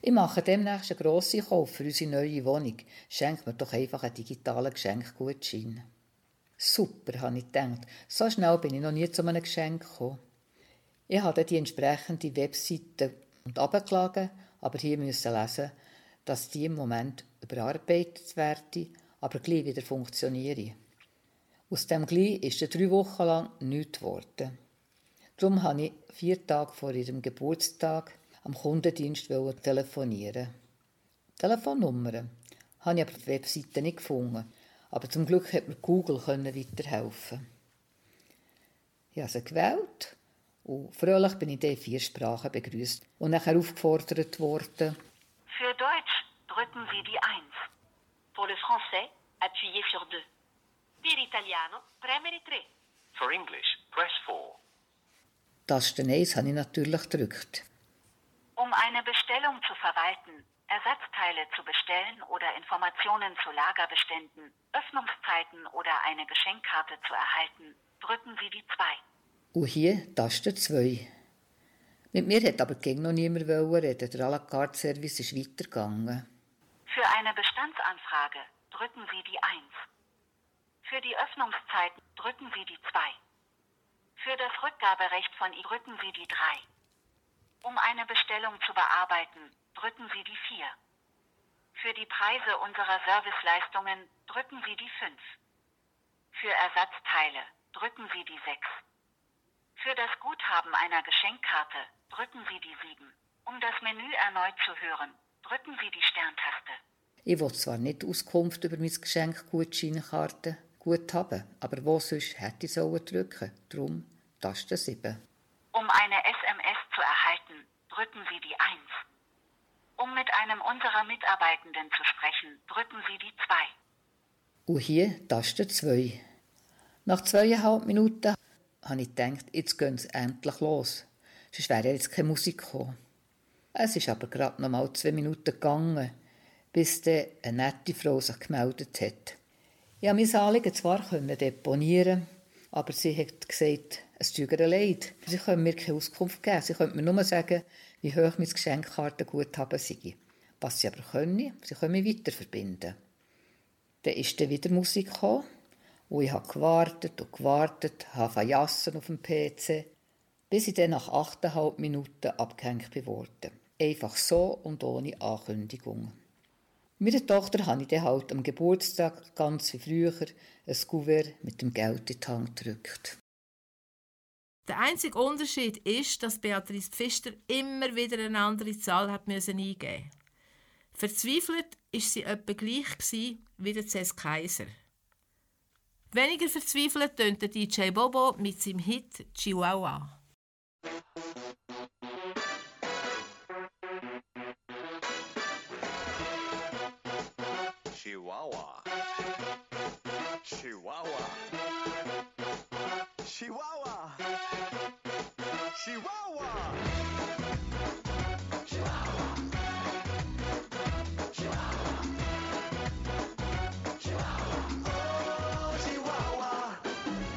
Ich mache demnächst einen grossen Kauf für unsere neue Wohnung. Schenk mir doch einfach einen digitalen Geschenkgutschein. Super, habe ich gedacht. So schnell bin ich noch nie zu einem Geschenk gekommen. Ich habe die entsprechende Webseite abgeladen, aber hier müssen lesen, dass die im Moment überarbeitet werden, aber gleich wieder funktionieren. Aus dem gleich ist drei Wochen lang nichts geworden. Darum habe ich vier Tage vor ihrem Geburtstag am Kundendienst telefonieren. Telefonnummern habe ich aber auf der Webseite nicht gefunden, aber zum Glück hat mir Google weiterhelfen. Ich habe sie gewählt und fröhlich bin ich in vier Sprachen begrüßt und nachher aufgefordert worden. Für Deutsch drücken Sie die 1. Pour le français, appuyez sur 2. Per italiano, premere 3. For English, press 4. Taste 1 habe ich natürlich gedrückt. Um eine Bestellung zu verwalten, Ersatzteile zu bestellen oder Informationen zu Lagerbeständen, Öffnungszeiten oder eine Geschenkkarte zu erhalten, drücken Sie die 2. Und hier Taste 2. Mit mir hat aber gegen noch niemand reden. Der à la carte Service ist weitergegangen. Für eine Bestandsanfrage drücken Sie die 1. Für die Öffnungszeiten drücken Sie die 2. Für das Rückgaberecht von I drücken Sie die 3. Um eine Bestellung zu bearbeiten, drücken Sie die 4. Für die Preise unserer Serviceleistungen drücken Sie die 5. Für Ersatzteile drücken Sie die 6. Für das Guthaben einer Geschenkkarte drücken Sie die 7. Um das Menü erneut zu hören, drücken Sie die Sterntaste. Ich will zwar nicht Auskunft über mein Geschenk Gutscheinkarte Guthaben, aber wo sonst hätte ich sollen drücken? Taste 7. Um eine SMS zu erhalten, drücken Sie die 1. Um mit einem unserer Mitarbeitenden zu sprechen, drücken Sie die 2. Und hier Taste 2. Nach zweieinhalb Minuten habe ich gedacht, jetzt gehen sie endlich los. Sonst wäre jetzt keine Musik gekommen. Es ist aber gerade noch mal zwei Minuten gegangen, bis dann eine nette Frau sich gemeldet hat. Ich konnte mein Anliegen zwar deponieren, aber sie hat gesagt, es tut ihr leid. Sie können mir keine Auskunft geben. Sie können mir nur sagen, wie hoch mein Geschenkkartenguthaben sei. Was sie aber können, sie können mich weiter verbinden. Dann ist dann wieder Musik gekommen und ich habe gewartet und gewartet, habe verjassen auf dem PC, bis ich dann nach 8,5 Minuten abgehängt wurde. Einfach so und ohne Ankündigung. Meiner Tochter habe ich dann halt am Geburtstag, ganz wie früher, ein Kuvert mit dem Geld in die Hand gedrückt. Der einzige Unterschied ist, dass Beatrice Pfister immer wieder eine andere Zahl hat müssen eingeben Verzweifelt ist sie etwa gleich wie der Cess Kaiser. Weniger verzweifelt tönte DJ Bobo mit seinem Hit Chihuahua. Chihuahua. Chihuahua. Chihuahua. Chihuahua. Oh, Chihuahua.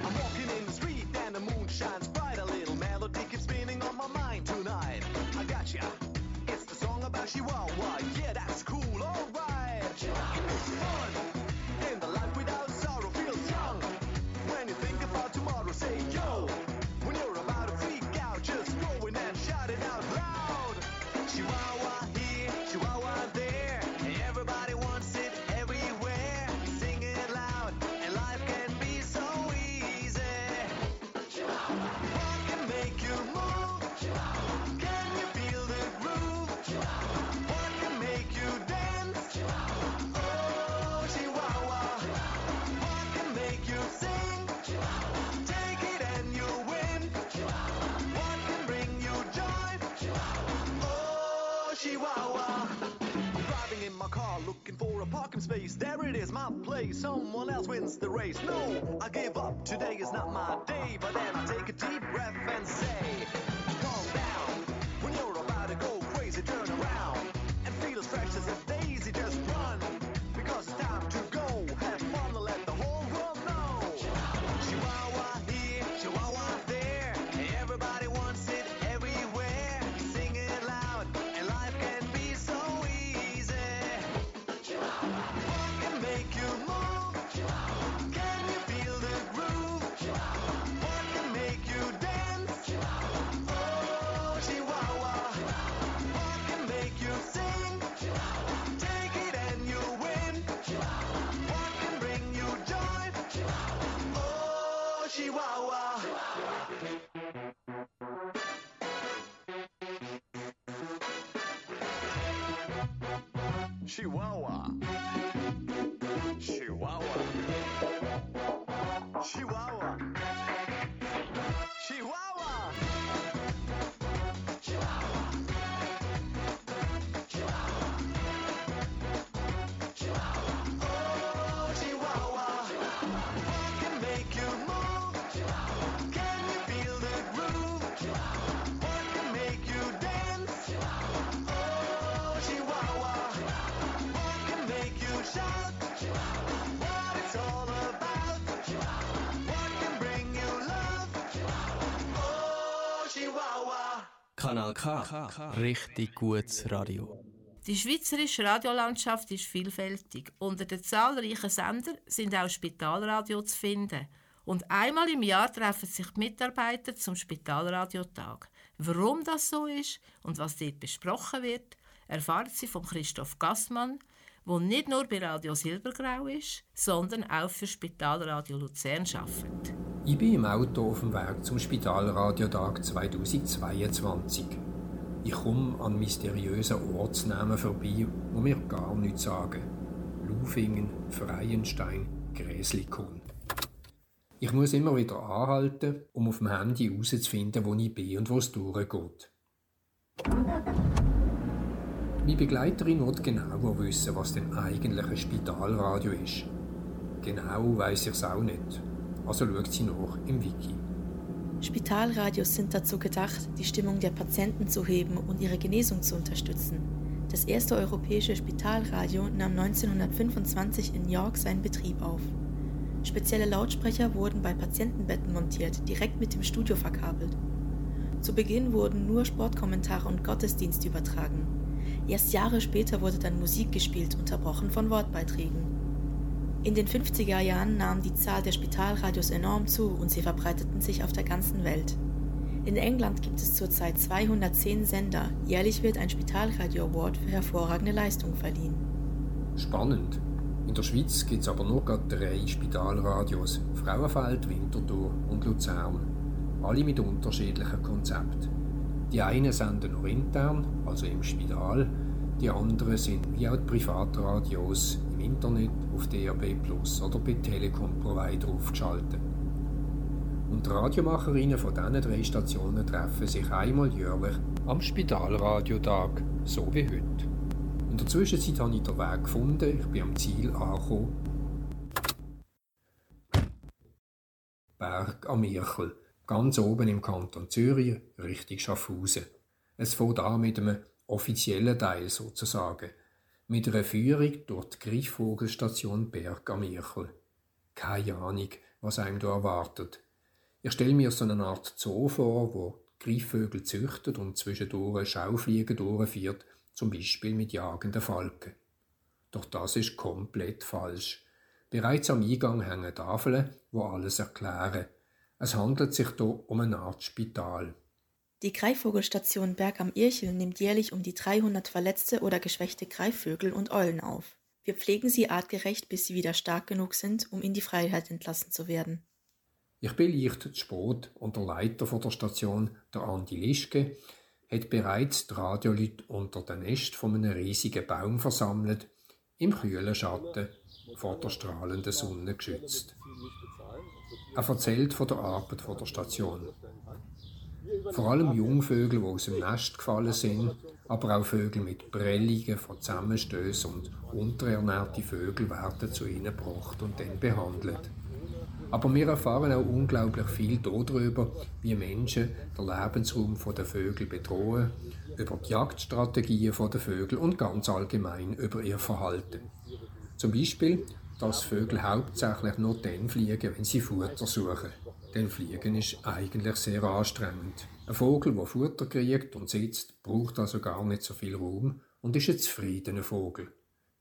I'm walking in the street and the moon shines bright. A little melody keeps spinning on my mind tonight. I. It's the song about Chihuahua. Yeah, that's cool. Alright. Fun. In say yo. Place. Someone else wins the race. No, I give up. Today is not my day. But then I take a deep breath and say, Chihuahua. Chihuahua. Chihuahua. Kanal K. Richtig gutes Radio. Die schweizerische Radiolandschaft ist vielfältig. Unter den zahlreichen Sendern sind auch Spitalradio zu finden. Und einmal im Jahr treffen sich die Mitarbeiter zum Spitalradiotag. Warum das so ist und was dort besprochen wird, erfahren Sie von Christoph Gassmann, wo nicht nur bei Radio Silbergrau ist, sondern auch für Spitalradio Luzern arbeitet. Ich bin im Auto auf dem Weg zum Spitalradiotag 2022. Ich komme an mysteriösen Ortsnamen vorbei, wo mir gar nichts sagen. Lufingen, Freienstein, Gräslikon. Ich muss immer wieder anhalten, um auf dem Handy herauszufinden, wo ich bin und wo es durchgeht. Meine Begleiterin will genauer wissen, was denn eigentlich ein Spitalradio ist. Genau weiß ich es auch nicht. Also schaut sie nach im Wiki. Spitalradios sind dazu gedacht, die Stimmung der Patienten zu heben und ihre Genesung zu unterstützen. Das erste europäische Spitalradio nahm 1925 in York seinen Betrieb auf. Spezielle Lautsprecher wurden bei Patientenbetten montiert, direkt mit dem Studio verkabelt. Zu Beginn wurden nur Sportkommentare und Gottesdienste übertragen. Erst Jahre später wurde dann Musik gespielt, unterbrochen von Wortbeiträgen. In den 50er Jahren nahm die Zahl der Spitalradios enorm zu und sie verbreiteten sich auf der ganzen Welt. In England gibt es zurzeit 210 Sender. Jährlich wird ein Spitalradio Award für hervorragende Leistung verliehen. Spannend. In der Schweiz gibt es aber nur gerade drei Spitalradios: Frauenfeld, Winterthur und Luzern. Alle mit unterschiedlichen Konzepten. Die einen senden nur intern, also im Spital. Die anderen sind wie auch die Privatradios im Internet, auf DAB Plus oder bei Telekom-Provider aufgeschaltet. Und die Radiomacherinnen von diesen drei Stationen treffen sich einmal jährlich am Spitalradiotag, so wie heute. In der Zwischenzeit habe ich den Weg gefunden, ich bin am Ziel angekommen. Berg am Irchel, ganz oben im Kanton Zürich, Richtung Schaffhausen. Es fängt an mit einem offiziellen Teil sozusagen, mit einer Führung durch die Greifvogelstation Berg am Irchel. Keine Ahnung, was einem da erwartet. Ich stelle mir so eine Art Zoo vor, wo Greifvögel züchtet und zwischendurch Schaufliegen durchführt, zum Beispiel mit jagenden Falken. Doch das ist komplett falsch. Bereits am Eingang hängen Tafeln, wo alles erklären. Es handelt sich hier um eine Art Spital. Die Greifvogelstation Berg am Irchel nimmt jährlich um die 300 verletzte oder geschwächte Greifvögel und Eulen auf. Wir pflegen sie artgerecht, bis sie wieder stark genug sind, um in die Freiheit entlassen zu werden. Ich bin leicht zu spät und der Leiter von der Station, der Andi Lischke, hat bereits die Radioleute unter den Nest von einem riesigen Baum versammelt, im kühlen Schatten, vor der strahlenden Sonne geschützt. Er erzählt von der Arbeit von der Station. Vor allem Jungvögel, die aus dem Nest gefallen sind, aber auch Vögel mit Prellungen von Zusammenstößen und unterernährte Vögel werden zu ihnen gebracht und dann behandelt. Aber wir erfahren auch unglaublich viel darüber, wie Menschen den Lebensraum der Vögel bedrohen, über die Jagdstrategien der Vögel und ganz allgemein über ihr Verhalten. Zum Beispiel, dass Vögel hauptsächlich nur dann fliegen, wenn sie Futter suchen. Denn Fliegen ist eigentlich sehr anstrengend. Ein Vogel, der Futter kriegt und sitzt, braucht also gar nicht so viel Raum und ist ein zufriedener Vogel.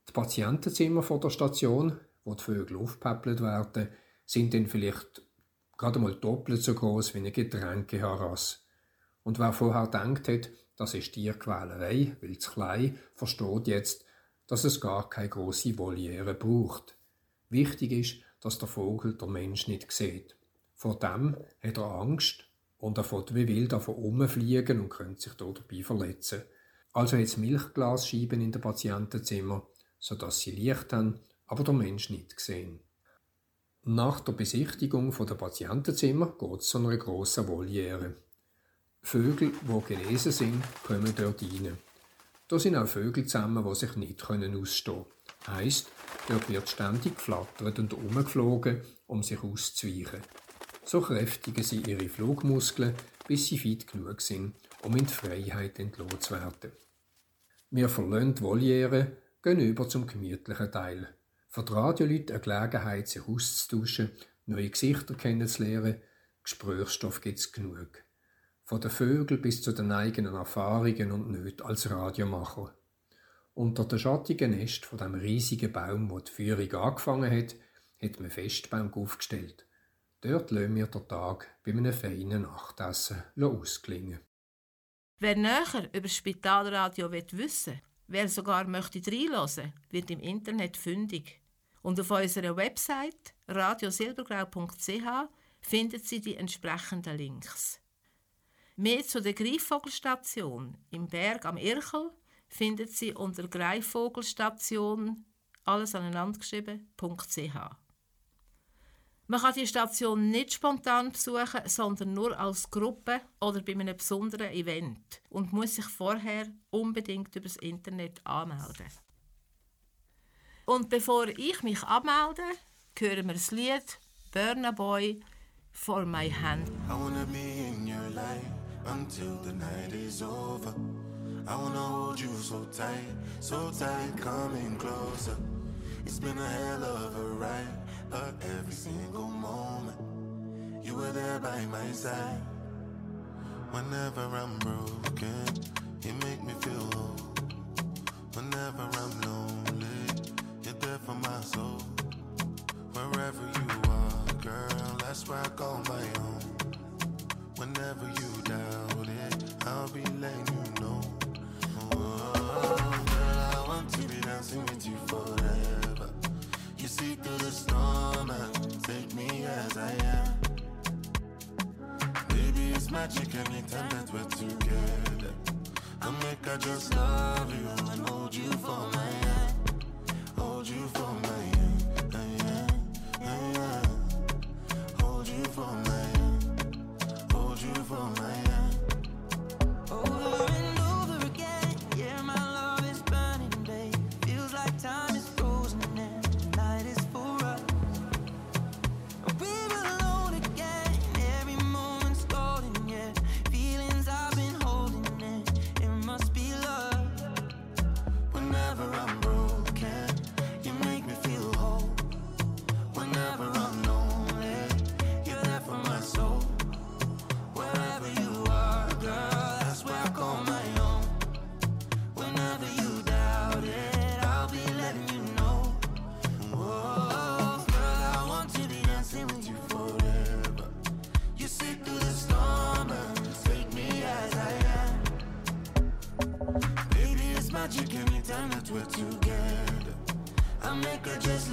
Die Patientenzimmer vor der Station, wo die Vögel aufgepäppelt werden, sind dann vielleicht gerade mal doppelt so groß wie eine Getränkeharasse. Und wer vorher gedacht hat, das ist Tierquälerei, weil es klein, versteht jetzt, dass es gar keine große Voliere braucht. Wichtig ist, dass der Vogel der Mensch nicht sieht. Vor dem hat er Angst und er fährt wie wild davon umfliegen und könnte sich dabei verletzen. Also hat es Milchglasscheiben in den Patientenzimmer, sodass sie Licht haben, aber der Mensch nicht sehen. Nach der Besichtigung der Patientenzimmer geht es zu einer grossen Voliere. Vögel, die genesen sind, kommen dort rein. Da sind auch Vögel zusammen, die sich nicht ausstehen können. Heisst, dort wird ständig geflattert und umgeflogen, um sich auszuweichen. So kräftigen sie ihre Flugmuskeln, bis sie fit genug sind, um in die Freiheit entlohnt zu werden. Wir verlassen die Voliere, gehen über zum gemütlichen Teil. Für die Radioleute eine Gelegenheit, sich auszutauschen, neue Gesichter kennenzulernen, Gesprächsstoff gibt es genug. Von den Vögeln bis zu den eigenen Erfahrungen und Nöten als Radiomacher. Unter dem schattigen Nest von dem riesigen Baum, wo die Führung angefangen hat, hat man Festbank aufgestellt. Dort lassen wir den Tag bei einem feinen Nachtessen ausklingen. Wer näher über das Spitalradio wissen will, Wer sogar möchte reinhören, wird im Internet fündig. Und auf unserer Website radiosilbergrau.ch findet Sie die entsprechenden Links. Mehr zu der Greifvogelstation im Berg am Irchel findet Sie unter Greifvogelstation alles aneinandergeschrieben.ch. Man kann die Station nicht spontan besuchen, sondern nur als Gruppe oder bei einem besonderen Event und muss sich vorher unbedingt über das Internet anmelden. Und bevor ich mich abmelde, hören wir das Lied Burna Boy for My Hand. I wanna be in your life until the night is over. I wanna hold you so tight, so tight, coming closer. It's been a hell of a ride, but every single moment you were there by my side. Whenever I'm broken, you make me feel whole. Whenever I'm lonely, you're there for my soul. Wherever you are, girl, that's where I call my own. Whenever you doubt it, I'll be letting you know. Oh, girl, I want to be dancing with you forever. See through the storm and take me as I am. Baby, it's magic anytime that we're together. I make I just love you and hold you for my hand. Hold you for my hand. yeah, yeah. Hold you for my hand. Hold you for my hand.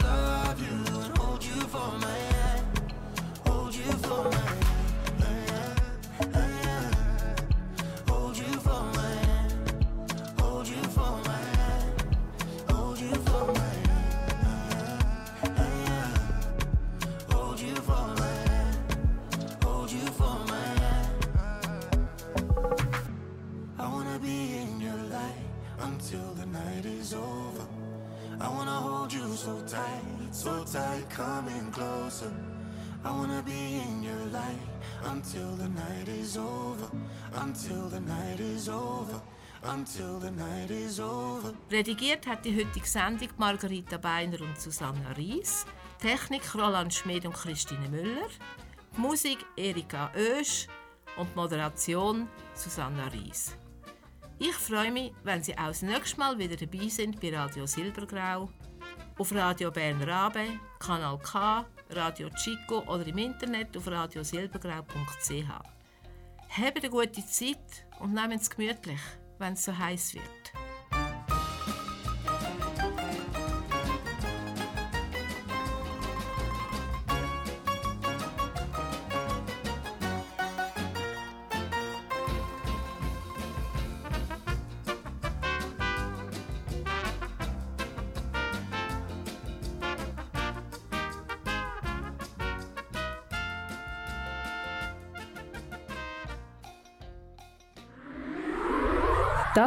Hold you for my hand. Hold you for my hand. Hold you for my hand. Hold you for my hand. Hold you for my hand. Hold you for my hand. I wanna be in your light until the night is over. I wanna hold you so tight, so tight, coming closer. I wanna be in your light until the night is over, until the night is over, until the night is over. Redigiert hat die heutige Sendung Margarita Beiner und Susanna Ries, Technik Roland Schmid und Christine Müller, Musik Erika Oesch und Moderation Susanna Ries. Ich freue mich, wenn Sie auch das nächste Mal wieder dabei sind bei Radio Silbergrau, auf Radio Bern Rabe, Kanal K, Radio Chico oder im Internet auf radiosilbergrau.ch. Habt eine gute Zeit und nehmt es gemütlich, wenn es so heiß wird.